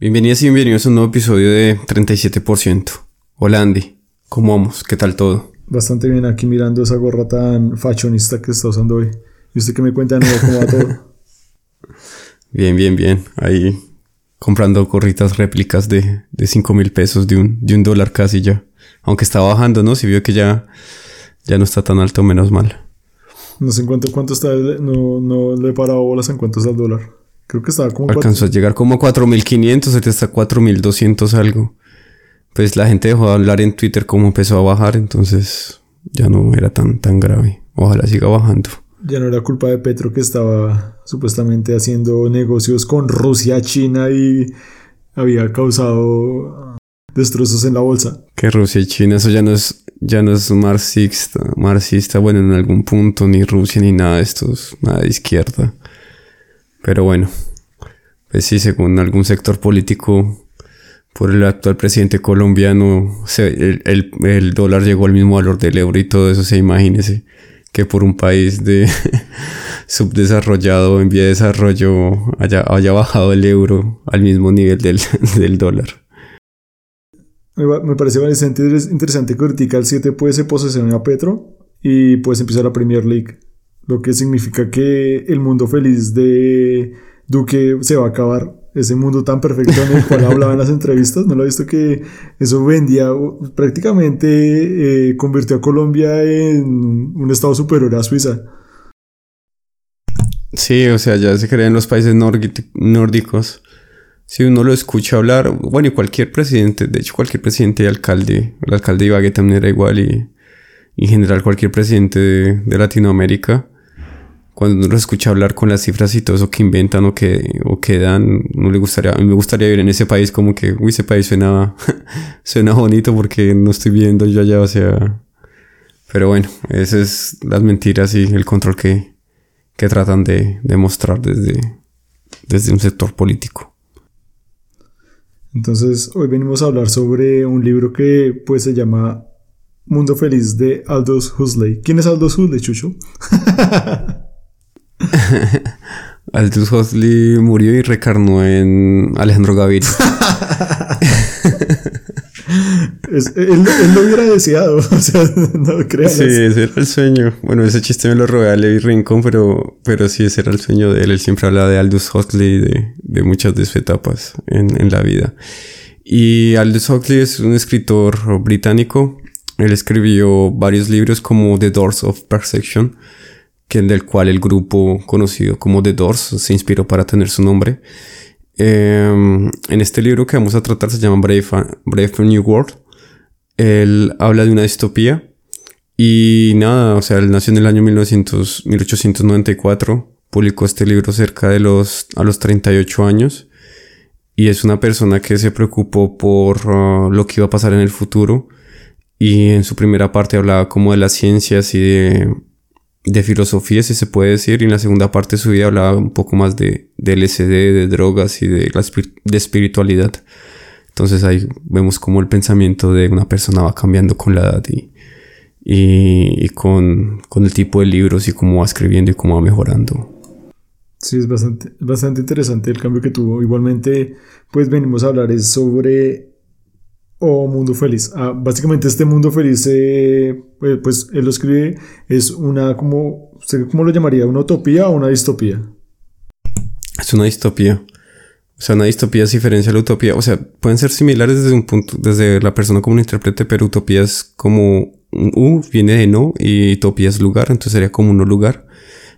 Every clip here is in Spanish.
Bienvenidas y bienvenidos a un nuevo episodio de 37%. Hola Andy, ¿cómo vamos? ¿Qué tal todo? Bastante bien aquí mirando esa gorra tan fashionista que está usando hoy. ¿Y usted qué me cuenta nuevo cómo va todo? bien, bien, bien. Ahí comprando gorritas réplicas de, de 5 mil pesos, de un, de un dólar casi ya. Aunque está bajando, ¿no? Si vio que ya, ya no está tan alto, menos mal. No sé en cuánto, cuánto está, no, no le he parado bolas en cuánto está el dólar. Creo que estaba como... Alcanzó a llegar como a 4.500, ahorita está 4.200 algo. Pues la gente dejó de hablar en Twitter como empezó a bajar, entonces ya no era tan, tan grave. Ojalá siga bajando. Ya no era culpa de Petro que estaba supuestamente haciendo negocios con Rusia, China y había causado destrozos en la bolsa. Que Rusia y China, eso ya no es, ya no es marxista, marxista, bueno, en algún punto, ni Rusia ni nada de estos, nada de izquierda. Pero bueno, pues sí, según algún sector político, por el actual presidente colombiano, el, dólar llegó al mismo valor del euro y todo eso, se imagínese que por un país de subdesarrollado en vía de desarrollo haya, haya bajado el euro al mismo nivel del, del dólar. Me parece interesante que Vertical 7 puede se posesionar a Petro y puedes empezar la Premier League. Lo que significa que el mundo feliz de Duque se va a acabar. Ese mundo tan perfecto en el cual hablaba en las entrevistas. No lo he visto que eso vendía, prácticamente eh, convirtió a Colombia en un estado superior a Suiza. Sí, o sea, ya se crean los países nórdicos. Si uno lo escucha hablar, bueno, y cualquier presidente, de hecho cualquier presidente y alcalde, el alcalde de también era igual y, en general cualquier presidente de Latinoamérica, cuando uno escucha hablar con las cifras y todo eso que inventan o que, o que dan, no le gustaría, a mí me gustaría vivir en ese país como que, uy, ese país suena, suena bonito porque no estoy viendo yo allá, o sea, pero bueno, esas es las mentiras y el control que, que tratan de, demostrar desde, desde un sector político. Entonces, hoy venimos a hablar sobre un libro que pues se llama Mundo Feliz de Aldous Huxley. ¿Quién es Aldous Huxley, Chucho? Aldous Huxley murió y recarnó en Alejandro Gaviria. él, lo hubiera deseado, o sea, no creas. Sí, ese era el sueño. Bueno, ese chiste me lo robé a Levi Rincón, pero, pero sí, ese era el sueño de él. Él siempre hablaba de Aldous Huxley, de, de muchas de sus etapas en, en la vida. Y Aldous Huxley es un escritor británico. Él escribió varios libros como The Doors of Perception que del cual el grupo conocido como The Doors se inspiró para tener su nombre. Em, en este libro que vamos a tratar se llama Brave, Brave New World. Él habla de una distopía y nada, o sea, él nació en el año 1900, 1894, publicó este libro cerca de los, a los 38 años y es una persona que se preocupó por uh, lo que iba a pasar en el futuro y en su primera parte hablaba como de las ciencias y de de filosofía, si se puede decir, y en la segunda parte de su vida hablaba un poco más de, de LSD, de drogas y de, de espiritualidad. Entonces ahí vemos cómo el pensamiento de una persona va cambiando con la edad y, y, con, con, el tipo de libros y cómo va escribiendo y cómo va mejorando. Sí, es bastante, bastante interesante el cambio que tuvo. Igualmente, pues venimos a hablar sobre o Mundo Feliz. Ah, básicamente este Mundo Feliz, eh, pues, pues él lo escribe, es una como, ¿cómo lo llamaría? ¿Una utopía o una distopía? Es una distopía. O sea, una distopía es diferencia a la utopía. O sea, pueden ser similares desde un punto, desde la persona como un intérprete, pero utopía es como U viene de no y utopía es lugar, entonces sería como un lugar.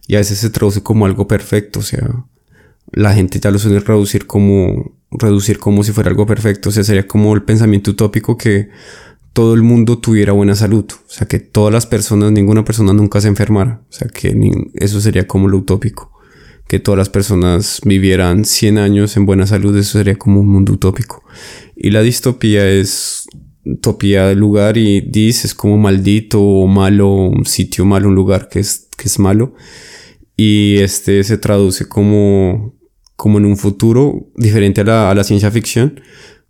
Y a veces se traduce como algo perfecto, o sea, la gente ya lo suele reducir como reducir como si fuera algo perfecto. O sea, sería como el pensamiento utópico que todo el mundo tuviera buena salud. O sea, que todas las personas, ninguna persona nunca se enfermara. O sea, que eso sería como lo utópico. Que todas las personas vivieran 100 años en buena salud, eso sería como un mundo utópico. Y la distopía es utopía del lugar y dis es como maldito o malo, un sitio malo, un lugar que es, que es malo. Y este se traduce como como en un futuro diferente a la, ciencia ficción,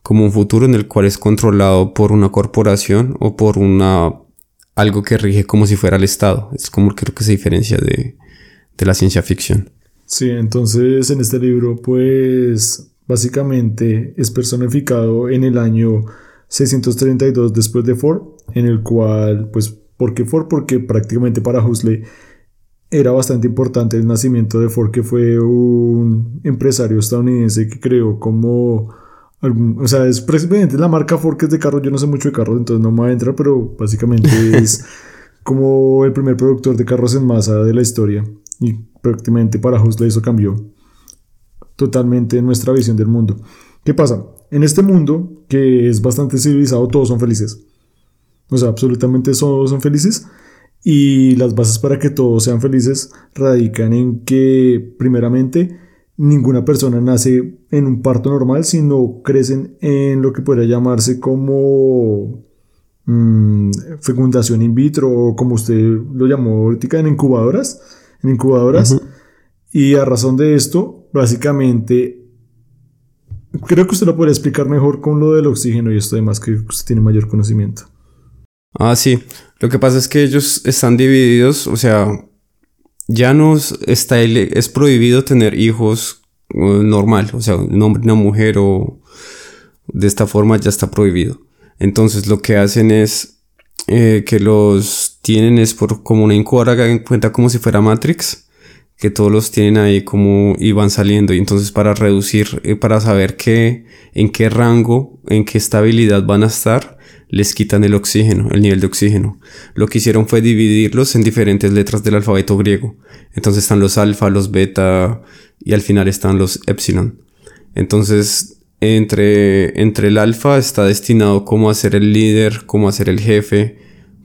como un futuro en el cual es controlado por una corporación o por una algo que rige como si fuera el Estado. Es como creo que se diferencia de, de la ciencia ficción. Sí, entonces en este libro pues básicamente es personificado en el año 632 después de Ford, en el cual, pues, ¿por qué Ford? Porque prácticamente para Huxley era bastante importante el nacimiento de Ford, que fue un empresario estadounidense que creó como... o sea, es precisamente la marca Ford que es de carro, yo no sé mucho de carros, entonces no me voy a entrar, pero básicamente es como el primer productor de carros en masa de la historia. Y prácticamente para Huxley eso cambió totalmente nuestra visión del mundo. ¿Qué pasa? En este mundo, que es bastante civilizado, todos son felices. O sea, absolutamente todos son felices. Y las bases para que todos sean felices radican en que, primeramente, ninguna persona nace en un parto normal, sino crecen en lo que podría llamarse como mm, fecundación in vitro, o como usted lo llamó ahorita, en incubadoras. En incubadoras. Y a razón de esto, básicamente, creo que usted lo puede explicar mejor con lo del oxígeno y esto además que usted tiene mayor conocimiento. Ah, sí. Lo que pasa es que ellos están divididos, o sea, ya no está, es prohibido tener hijos uh, normal, o sea, un hombre, una mujer o de esta forma ya está prohibido. Entonces lo que hacen es eh, que los tienen es por como una incubadora en cuenta como si fuera Matrix que todos los tienen ahí como y van saliendo y entonces para reducir eh, para saber qué en qué rango en qué estabilidad van a estar les quitan el oxígeno el nivel de oxígeno. Lo que hicieron fue dividirlos en diferentes letras del alfabeto griego. Entonces están los alfa los beta y al final están los epsilon. Entonces entre entre el alfa está destinado como a ser el líder como a ser el jefe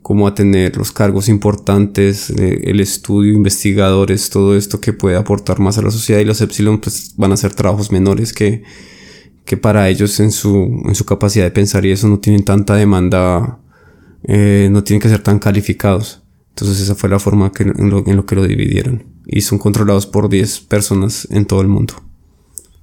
como a tener los cargos importantes, eh, el estudio, investigadores, todo esto que puede aportar más a la sociedad y los Epsilon pues van a ser trabajos menores que, que para ellos en su, en su capacidad de pensar y eso no tienen tanta demanda, eh, no tienen que ser tan calificados. Entonces esa fue la forma en, lo, en lo que lo dividieron. Y son controlados por 10 personas en todo el mundo.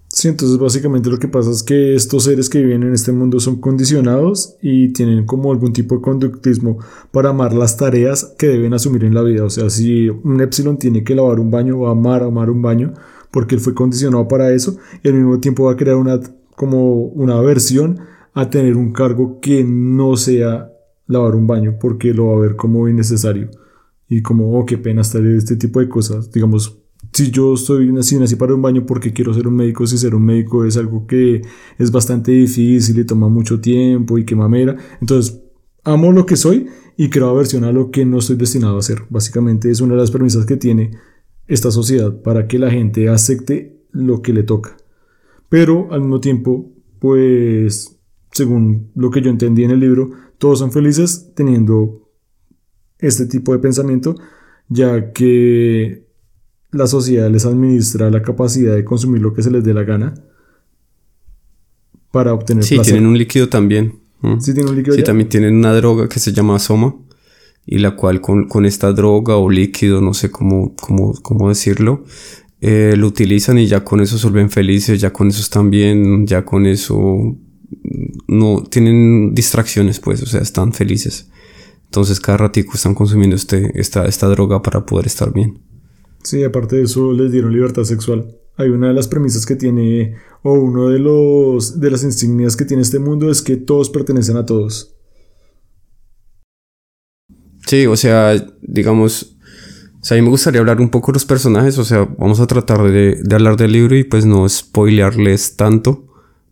Sí, entonces básicamente lo que pasa es que estos seres que viven en este mundo son condicionados y tienen como algún tipo de conductismo para amar las tareas que deben asumir en la vida. O sea, si un Epsilon tiene que lavar un baño, va a amar, amar un baño, porque él fue condicionado para eso, y al mismo tiempo va a crear una, como una aversión a tener un cargo que no sea lavar un baño, porque lo va a ver como innecesario. Y como, oh, qué pena estar este tipo de cosas. Digamos, si yo soy nací, nací para un baño porque quiero ser un médico, si ser un médico es algo que es bastante difícil y toma mucho tiempo y que mamera. Entonces, amo lo que soy y creo aversión a lo que no estoy destinado a hacer. Básicamente es una de las premisas que tiene esta sociedad para que la gente acepte lo que le toca. Pero al mismo tiempo, pues, según lo que yo entendí en el libro, todos son felices teniendo este tipo de pensamiento, ya que la sociedad les administra la capacidad de consumir lo que se les dé la gana para obtener sí, tienen un líquido también. Sí, tienen un líquido. Sí, también tienen una droga que se llama Soma y la cual con, esta droga o líquido, no sé cómo, cómo, cómo decirlo, eh, lo utilizan y ya con eso se vuelven felices, ya con eso están bien, ya con eso no tienen distracciones, pues, o sea, están felices. Entonces cada ratico están consumiendo este, esta, esta droga para poder estar bien. Sí, aparte de eso les dieron libertad sexual. Hay una de las premisas que tiene, o uno de los de las insignias que tiene este mundo es que todos pertenecen a todos. Sí, o sea, digamos, o sea, a mí me gustaría hablar un poco de los personajes, o sea, vamos a tratar de, de hablar del libro y pues no spoilearles tanto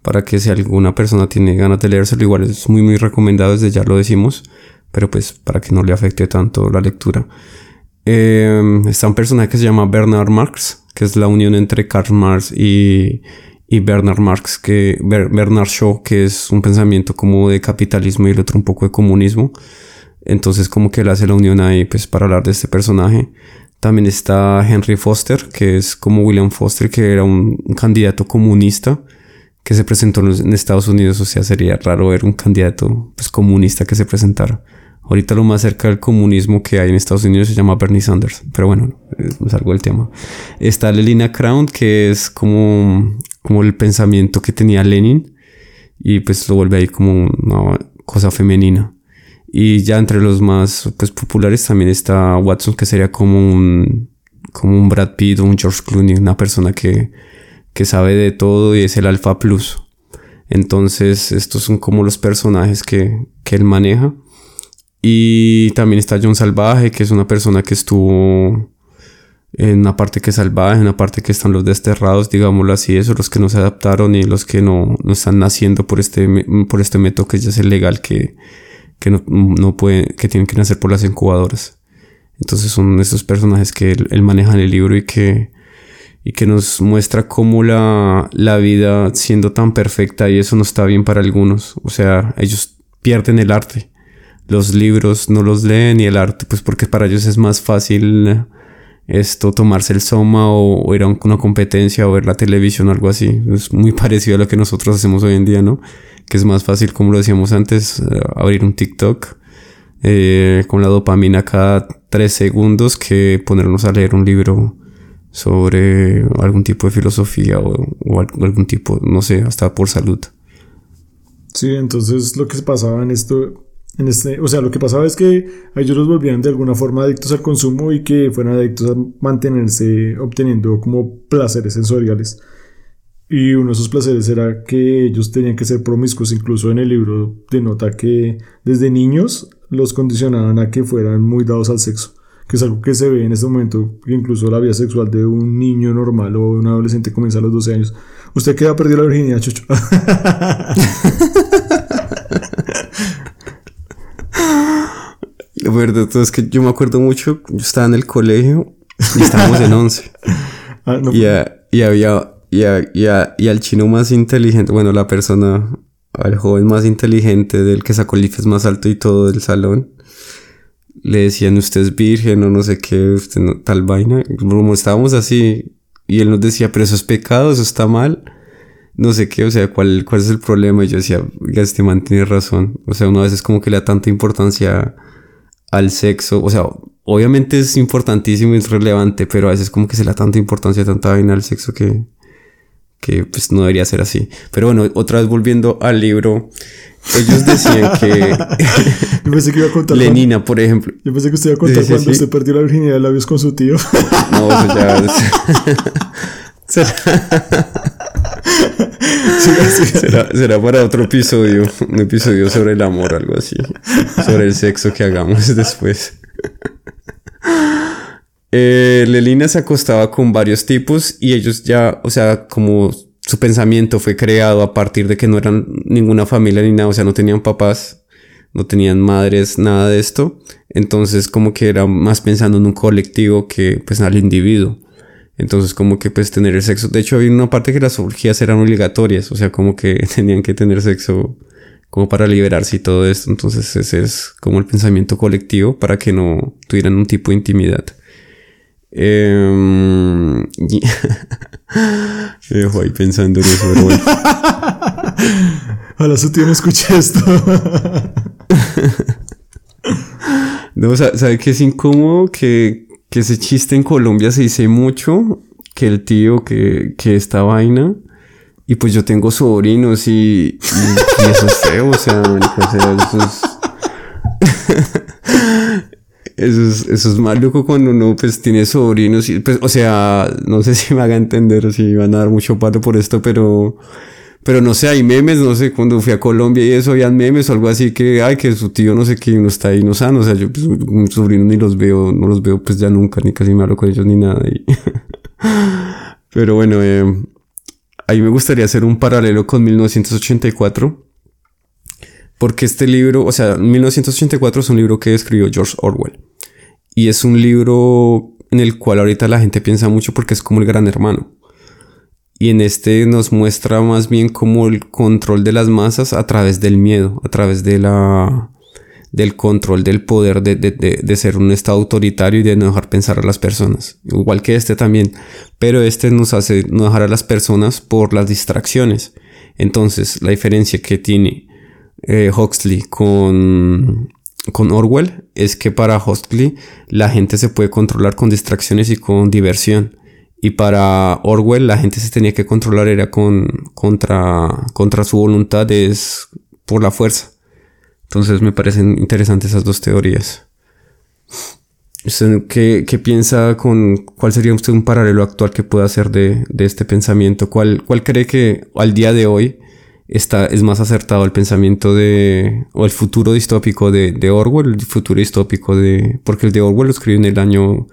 para que si alguna persona tiene ganas de leérselo, igual es muy muy recomendado, desde ya lo decimos, pero pues para que no le afecte tanto la lectura. Eh, está un personaje que se llama Bernard Marx, que es la unión entre Karl Marx y, y Bernard Marx, que Bernard Shaw, que es un pensamiento como de capitalismo y el otro un poco de comunismo. Entonces como que él hace la unión ahí pues para hablar de este personaje. También está Henry Foster, que es como William Foster, que era un, candidato comunista que se presentó en Estados Unidos. O sea, sería raro ver un candidato pues, comunista que se presentara. Ahorita lo más cerca del comunismo que hay en Estados Unidos se llama Bernie Sanders. Pero bueno, me salgo del tema. Está Lelina Crown, que es como, como el pensamiento que tenía Lenin. Y pues lo vuelve ahí como una cosa femenina. Y ya entre los más pues, populares también está Watson, que sería como un, como un Brad Pitt o un George Clooney, una persona que, que sabe de todo y es el Alpha Plus. Entonces, estos son como los personajes que, que él maneja. Y también está John Salvaje, que es una persona que estuvo en una parte que es salvaje, en una parte que están los desterrados, digámoslo así, eso, los que no se adaptaron y los que no, no están naciendo por este, por este método que ya es ilegal, que, que no, no pueden, que tienen que nacer por las incubadoras. Entonces son esos personajes que él, maneja en el libro y que, y que nos muestra cómo la, la vida siendo tan perfecta y eso no está bien para algunos. O sea, ellos pierden el arte los libros no los leen y el arte, pues porque para ellos es más fácil esto, tomarse el soma o, ir a una competencia o ver la televisión o algo así. Es muy parecido a lo que nosotros hacemos hoy en día, ¿no? Que es más fácil, como lo decíamos antes, eh, abrir un TikTok eh, con la dopamina cada tres segundos que ponernos a leer un libro sobre algún tipo de filosofía o, algún tipo, no sé, hasta por salud. Sí, entonces lo que pasaba en esto en este, o sea, lo que pasaba es que ellos los volvían de alguna forma adictos al consumo y que fueran adictos a mantenerse obteniendo como placeres sensoriales. Y uno de esos placeres era que ellos tenían que ser promiscuos. Incluso en el libro denota que desde niños los condicionaban a que fueran muy dados al sexo. Que es algo que se ve en este momento. Que incluso la vida sexual de un niño normal o de un adolescente comienza a los 12 años. ¿Usted qué ha perdido la virginidad, Chucho? Lo verdad es que yo me acuerdo mucho, yo estaba en el colegio y estábamos en 11. Ah, y, y, había, y, y, al chino más inteligente, bueno, la persona, al joven más inteligente del que sacó el IFES más alto y todo del salón, le decían, usted es virgen o no sé qué, usted no, tal vaina. Como estábamos así, y él nos decía, pero eso es pecado, eso está mal. No sé qué, o sea, ¿cuál, cuál es el problema? Y yo decía, ya este man tiene razón. O sea, una vez es como que le da tanta importancia al sexo. O sea, obviamente es importantísimo y es relevante, pero a veces como que se le da tanta importancia, tanta vaina al sexo que, que pues no debería ser así. Pero bueno, otra vez volviendo al libro, ellos decían que... Yo pensé que iba a contar... Lenina, por ejemplo. Yo pensé que usted iba a contar cuando usted perdió la virginidad de labios con su tío. No, pues ya... será, será, para otro episodio, un episodio sobre el amor, algo así, sobre el sexo que hagamos después. Eh, Lelina se acostaba con varios tipos y ellos ya, o sea, como su pensamiento fue creado a partir de que no eran ninguna familia ni nada, o sea, no tenían papás, no tenían madres, nada de esto. Entonces como que era más pensando en un colectivo que pues al individuo. Entonces, como que pues tener el sexo. De hecho, había una parte que las orgías eran obligatorias. O sea, como que tenían que tener sexo como para liberarse y todo esto. Entonces, ese es como el pensamiento colectivo para que no tuvieran un tipo de intimidad. Eh, Me dejo ahí pensando en eso, pero bueno. Ojalá su tío no escuche esto. no, ¿sabe qué es incómodo? Que que ese chiste en Colombia se dice mucho, que el tío, que, que esta vaina. Y pues yo tengo sobrinos y, y, eso es feo, o sea, eso es... eso es, eso es maluco cuando uno pues tiene sobrinos y pues, o sea, no sé si me haga entender si van a dar mucho pato por esto, pero pero no sé, hay memes, no sé, cuando fui a Colombia y eso, habían memes o algo así que, ay, que su tío no sé qué, uno está ahí no sano, o sea, yo pues un sobrino ni los veo, no los veo pues ya nunca, ni casi me hablo con ellos ni nada. Y pero bueno, eh, ahí me gustaría hacer un paralelo con 1984. Porque este libro, o sea, 1984 es un libro que escribió George Orwell. Y es un libro en el cual ahorita la gente piensa mucho porque es como el gran hermano y en este nos muestra más bien como el control de las masas a través del miedo, a través de la del control del poder de, de, de, ser un estado autoritario y de no dejar pensar a las personas. Igual que este también. Pero este nos hace no dejar a las personas por las distracciones. Entonces, la diferencia que tiene eh, Huxley con, con Orwell es que para Huxley la gente se puede controlar con distracciones y con diversión. Y para Orwell la gente se tenía que controlar era con, contra, contra su voluntad, es por la fuerza. Entonces me parecen interesantes esas dos teorías. qué, qué, piensa con cuál sería usted un paralelo actual que pueda hacer de, de este pensamiento? ¿Cuál, ¿Cuál cree que al día de hoy está, es más acertado el pensamiento de, o el futuro distópico de, de Orwell, el futuro distópico de, porque el de Orwell lo escribió en el año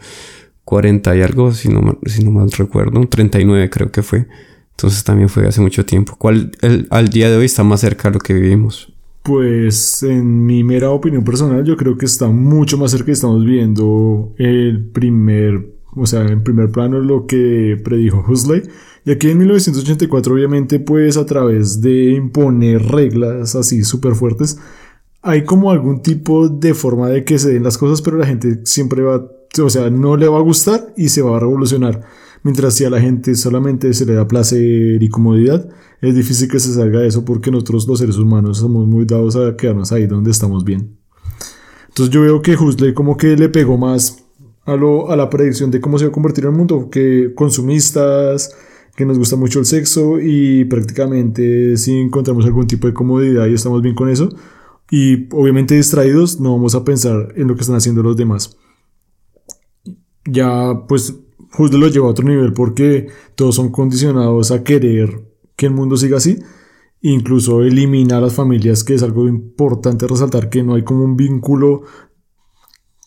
40 y algo, si no, si no mal recuerdo, 39 creo que fue. Entonces también fue hace mucho tiempo. ¿Cuál el, al día de hoy está más cerca de lo que vivimos? Pues en mi mera opinión personal yo creo que está mucho más cerca estamos viendo el primer, o sea, en primer plano lo que predijo Huxley. Y aquí en 1984 obviamente pues a través de imponer reglas así súper fuertes, hay como algún tipo de forma de que se den las cosas, pero la gente siempre va, o sea, no le va a gustar y se va a revolucionar. Mientras si a la gente solamente se le da placer y comodidad, es difícil que se salga de eso porque nosotros los seres humanos somos muy dados a quedarnos ahí donde estamos bien. Entonces yo veo que Huxley como que le pegó más a, lo, a la predicción de cómo se va a convertir el mundo, que consumistas, que nos gusta mucho el sexo y prácticamente si encontramos algún tipo de comodidad y estamos bien con eso, y obviamente distraídos, no vamos a pensar en lo que están haciendo los demás. Ya pues justo lo lleva a otro nivel porque todos son condicionados a querer que el mundo siga así. Incluso elimina a las familias, que es algo importante resaltar, que no hay como un vínculo,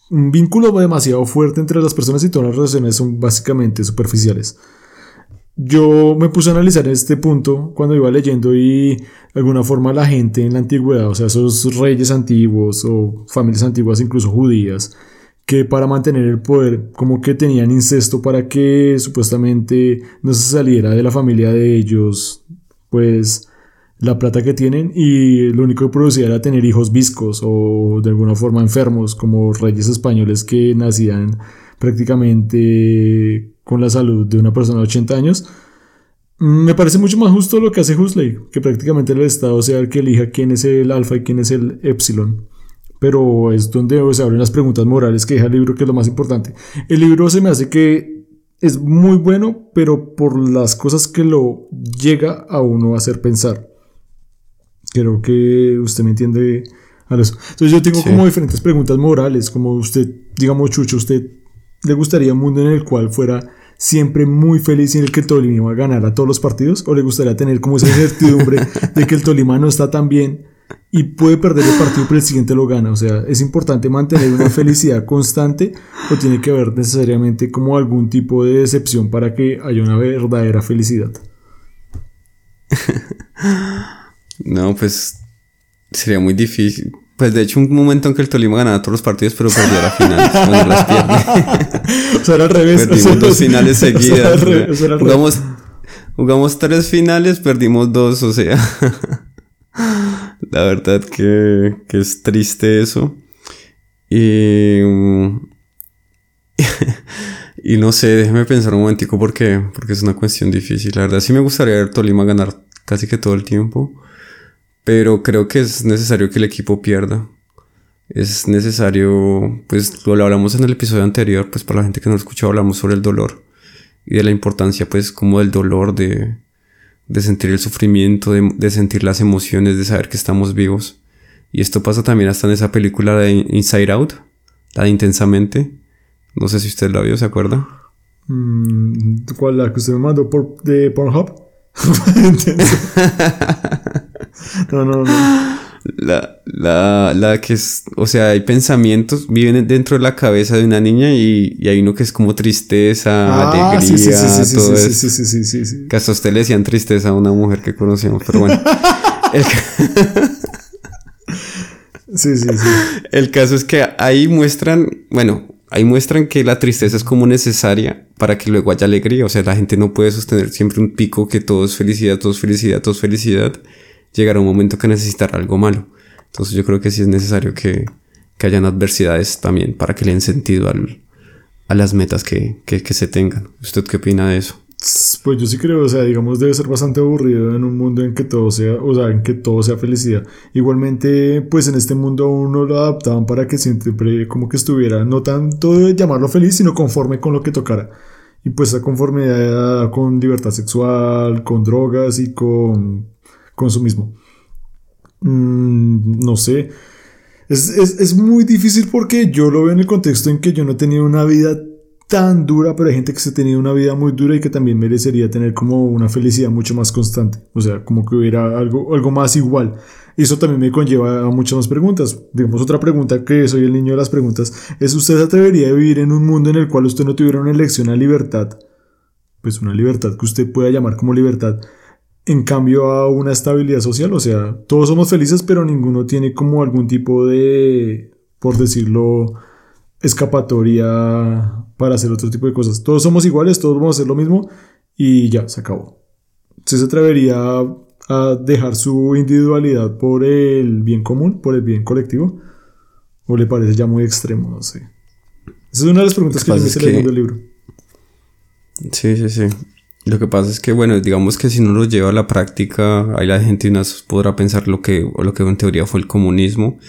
un vínculo demasiado fuerte entre las personas y todas las relaciones son básicamente superficiales. Yo me puse a analizar este punto cuando iba leyendo y de alguna forma la gente en la antigüedad, o sea, esos reyes antiguos o familias antiguas, incluso judías, que para mantener el poder como que tenían incesto para que supuestamente no se saliera de la familia de ellos pues la plata que tienen y lo único que producía era tener hijos viscos o de alguna forma enfermos como reyes españoles que nacían prácticamente con la salud de una persona de 80 años. Me parece mucho más justo lo que hace Huxley, que prácticamente el Estado sea el que elija quién es el alfa y quién es el epsilon pero es donde se abren las preguntas morales que deja el libro, que es lo más importante. El libro se me hace que es muy bueno, pero por las cosas que lo llega a uno a hacer pensar. Creo que usted me entiende a eso. Entonces yo tengo como diferentes preguntas morales, como usted, digamos Chucho, ¿usted le gustaría un mundo en el cual fuera siempre muy feliz y en el que el Tolima ganara todos los partidos? ¿O le gustaría tener como esa incertidumbre de que el Tolima no está tan bien y puede perder el partido pero el siguiente lo gana. O sea, es importante mantener una felicidad constante o tiene que haber necesariamente como algún tipo de decepción para que haya una verdadera felicidad. no, pues sería muy difícil. Pues de hecho un momento en que el Tolima ganaba todos los partidos pero perdía la final. Bueno, las pierde. o sea, era al revés. Perdimos dos finales seguidas. jugamos, jugamos tres finales, perdimos dos, o sea... La verdad que, que es triste eso. Y, y no sé, déjeme pensar un momentico porque, porque es una cuestión difícil. La verdad sí me gustaría ver Tolima ganar casi que todo el tiempo. Pero creo que es necesario que el equipo pierda. Es necesario, pues lo hablamos en el episodio anterior, pues para la gente que no lo escuchó hablamos sobre el dolor. Y de la importancia pues como del dolor de, de sentir el sufrimiento, de, sentir las emociones, de saber que estamos vivos. Y esto pasa también hasta en esa película de Inside Out, la de Intensamente. No sé si usted la vio, ¿se acuerda? Mm, ¿Cuál? ¿La que usted me mandó por, de Pornhub? no, no, no. La, la, la que es, o sea, hay pensamientos, viven dentro de la cabeza de una niña y, y hay uno que es como tristeza, ah, alegría, sí, sí, sí, todo sí, sí, sí, sí, sí, sí, Que hasta usted le decían tristeza a una mujer que conocíamos, pero bueno. el... sí, sí, sí. El caso es que ahí muestran, bueno, ahí muestran que la tristeza es como necesaria para que luego haya alegría. O sea, la gente no puede sostener siempre un pico que todo es felicidad, todo es felicidad, todo es felicidad llegará un momento que necesitará algo malo. Entonces yo creo que sí es necesario que, que hayan adversidades también para que le den sentido al, a las metas que, que, se tengan. ¿Usted qué opina de eso? Pues yo sí creo, o sea, digamos, debe ser bastante aburrido en un mundo en que todo sea, o sea, en que todo sea felicidad. Igualmente, pues en este mundo uno lo adaptaban para que siempre como que estuviera, no tanto de llamarlo feliz, sino conforme con lo que tocara. Y pues esa conformidad con libertad sexual, con drogas y con consumismo. Mm, no sé. Es, es, es, muy difícil porque yo lo veo en el contexto en que yo no he tenido una vida tan dura, pero hay gente que se ha tenido una vida muy dura y que también merecería tener como una felicidad mucho más constante. O sea, como que hubiera algo, algo más igual. Y eso también me conlleva a muchas más preguntas. Digamos, otra pregunta que soy el niño de las preguntas es, ¿usted se atrevería a vivir en un mundo en el cual usted no tuviera una elección a libertad? Pues una libertad que usted pueda llamar como libertad en cambio a una estabilidad social. O sea, todos somos felices, pero ninguno tiene como algún tipo de, por decirlo, escapatoria para hacer otro tipo de cosas. Todos somos iguales, todos vamos a hacer lo mismo y ya, se acabó. ¿Usted se atrevería a dejar su individualidad por el bien común, por el bien colectivo? ¿O le parece ya muy extremo? No sé. Esa es una de las preguntas que, yo me hice leyendo el libro. Sí, sí, sí. Lo que pasa es que, bueno, digamos que si no lo lleva a la práctica, ahí la gente podrá pensar lo que, lo que en teoría fue el comunismo,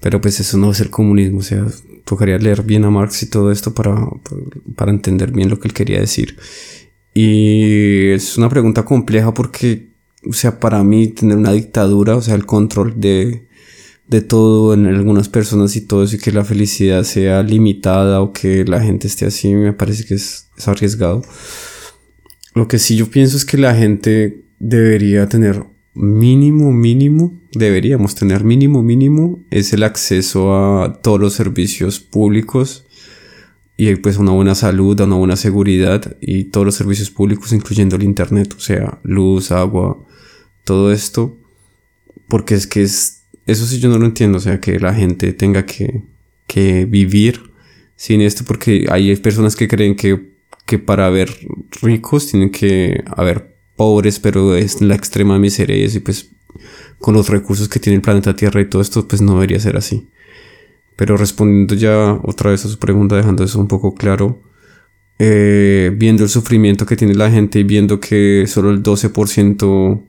pero pues eso no es el comunismo, o sea, tocaría leer bien a Marx y todo esto para, para entender bien lo que él quería decir. Y es una pregunta compleja porque, o sea, para mí tener una dictadura, o sea, el control de, de todo en algunas personas y todo eso y que la felicidad sea limitada o que la gente esté así, me parece que es, es arriesgado. Lo que sí yo pienso es que la gente debería tener mínimo, mínimo, deberíamos tener mínimo, mínimo, es el acceso a todos los servicios públicos y pues una buena salud, una buena seguridad y todos los servicios públicos incluyendo el internet, o sea, luz, agua, todo esto, porque es que es, eso sí yo no lo entiendo, o sea, que la gente tenga que, que vivir sin esto, porque hay personas que creen que que para haber ricos tienen que haber pobres, pero es la extrema miseria y pues con los recursos que tiene el planeta Tierra y todo esto, pues no debería ser así. Pero respondiendo ya otra vez a su pregunta, dejando eso un poco claro, eh, viendo el sufrimiento que tiene la gente y viendo que solo el 12%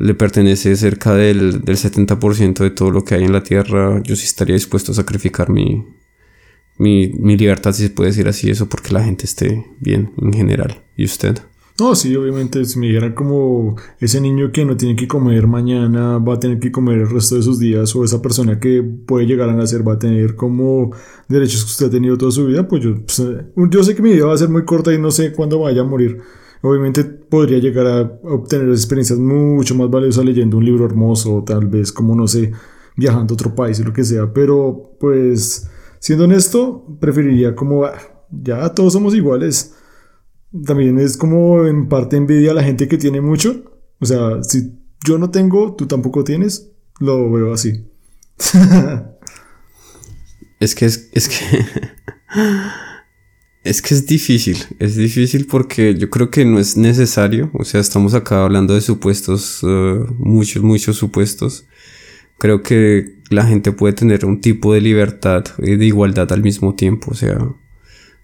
le pertenece cerca del, del 70% de todo lo que hay en la Tierra, yo sí estaría dispuesto a sacrificar mi, mi, mi libertad, si se puede decir así, eso porque la gente esté bien en general. ¿Y usted? No, sí, obviamente, si me dijera como ese niño que no tiene que comer mañana va a tener que comer el resto de sus días, o esa persona que puede llegar a nacer va a tener como derechos que usted ha tenido toda su vida, pues yo, pues, yo sé que mi vida va a ser muy corta y no sé cuándo vaya a morir. Obviamente podría llegar a obtener experiencias mucho más valiosas leyendo un libro hermoso, tal vez como no sé, viajando a otro país o lo que sea, pero pues Siendo honesto, preferiría como, ah, ya todos somos iguales. También es como en parte envidia a la gente que tiene mucho. O sea, si yo no tengo, tú tampoco tienes, lo veo así. es que es, es que... Es que es difícil, es difícil porque yo creo que no es necesario, o sea, estamos acá hablando de supuestos, eh, muchos, muchos supuestos. Creo que la gente puede tener un tipo de libertad y de igualdad al mismo tiempo. O sea,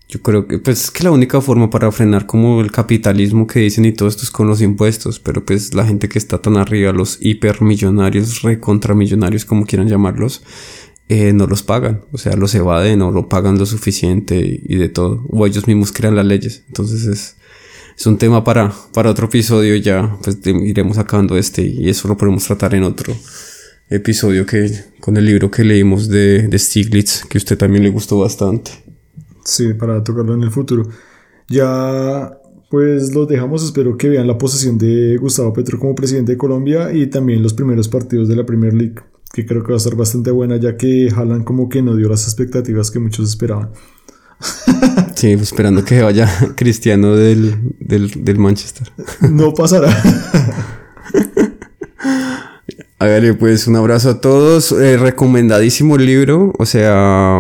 yo creo que pues es que la única forma para frenar como el capitalismo que dicen y todo esto es con los impuestos, pero pues la gente que está tan arriba, los hipermillonarios, recontramillonarios, como quieran llamarlos, eh, no los pagan, o sea, los evaden o lo pagan lo suficiente y, de todo, o ellos mismos crean las leyes. Entonces es, es un tema para, para otro episodio ya, pues iremos acabando este y eso lo podemos tratar en otro episodio que con el libro que leímos de, de Stiglitz, que a usted también le gustó bastante. Sí, para tocarlo en el futuro. Ya pues los dejamos, espero que vean la posesión de Gustavo Petro como presidente de Colombia y también los primeros partidos de la Premier League, que creo que va a estar bastante buena ya que Jalan como que no dio las expectativas que muchos esperaban. Sí, pues, esperando que vaya Cristiano del, del, del Manchester. No pasará. Hágale pues un abrazo a todos. Eh, recomendadísimo libro. O sea,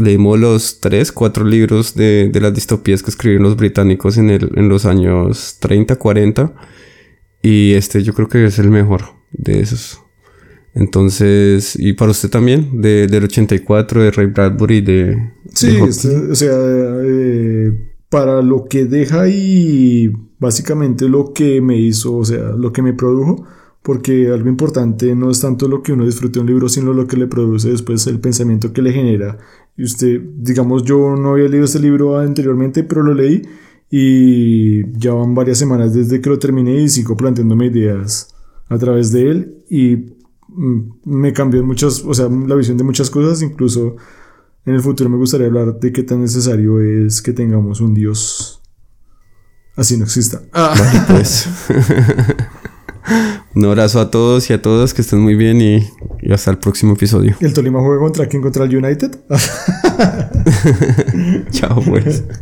leímos los tres, cuatro libros de, de, las distopías que escribieron los británicos en, el, en los años 30, 40. Y este yo creo que es el mejor de esos. Entonces, y para usted también, de, del 84, de Ray Bradbury, de... Sí, este, o sea, eh, para lo que deja y básicamente lo que me hizo, o sea, lo que me produjo porque algo importante no es tanto lo que uno disfrute de un libro, sino lo que le produce después el pensamiento que le genera. Y usted, digamos, yo no había leído este libro anteriormente, pero lo leí y ya van varias semanas desde que lo terminé y sigo planteándome ideas a través de él y mm, me cambió muchas, o sea, la visión de muchas cosas, incluso en el futuro me gustaría hablar de qué tan necesario es que tengamos un Dios así no exista. Bueno, pues. un abrazo a todos y a todas, que estén muy bien y, y hasta el próximo episodio. ¿El Tolima juega contra quién? ¿Contra el United? Chao, pues.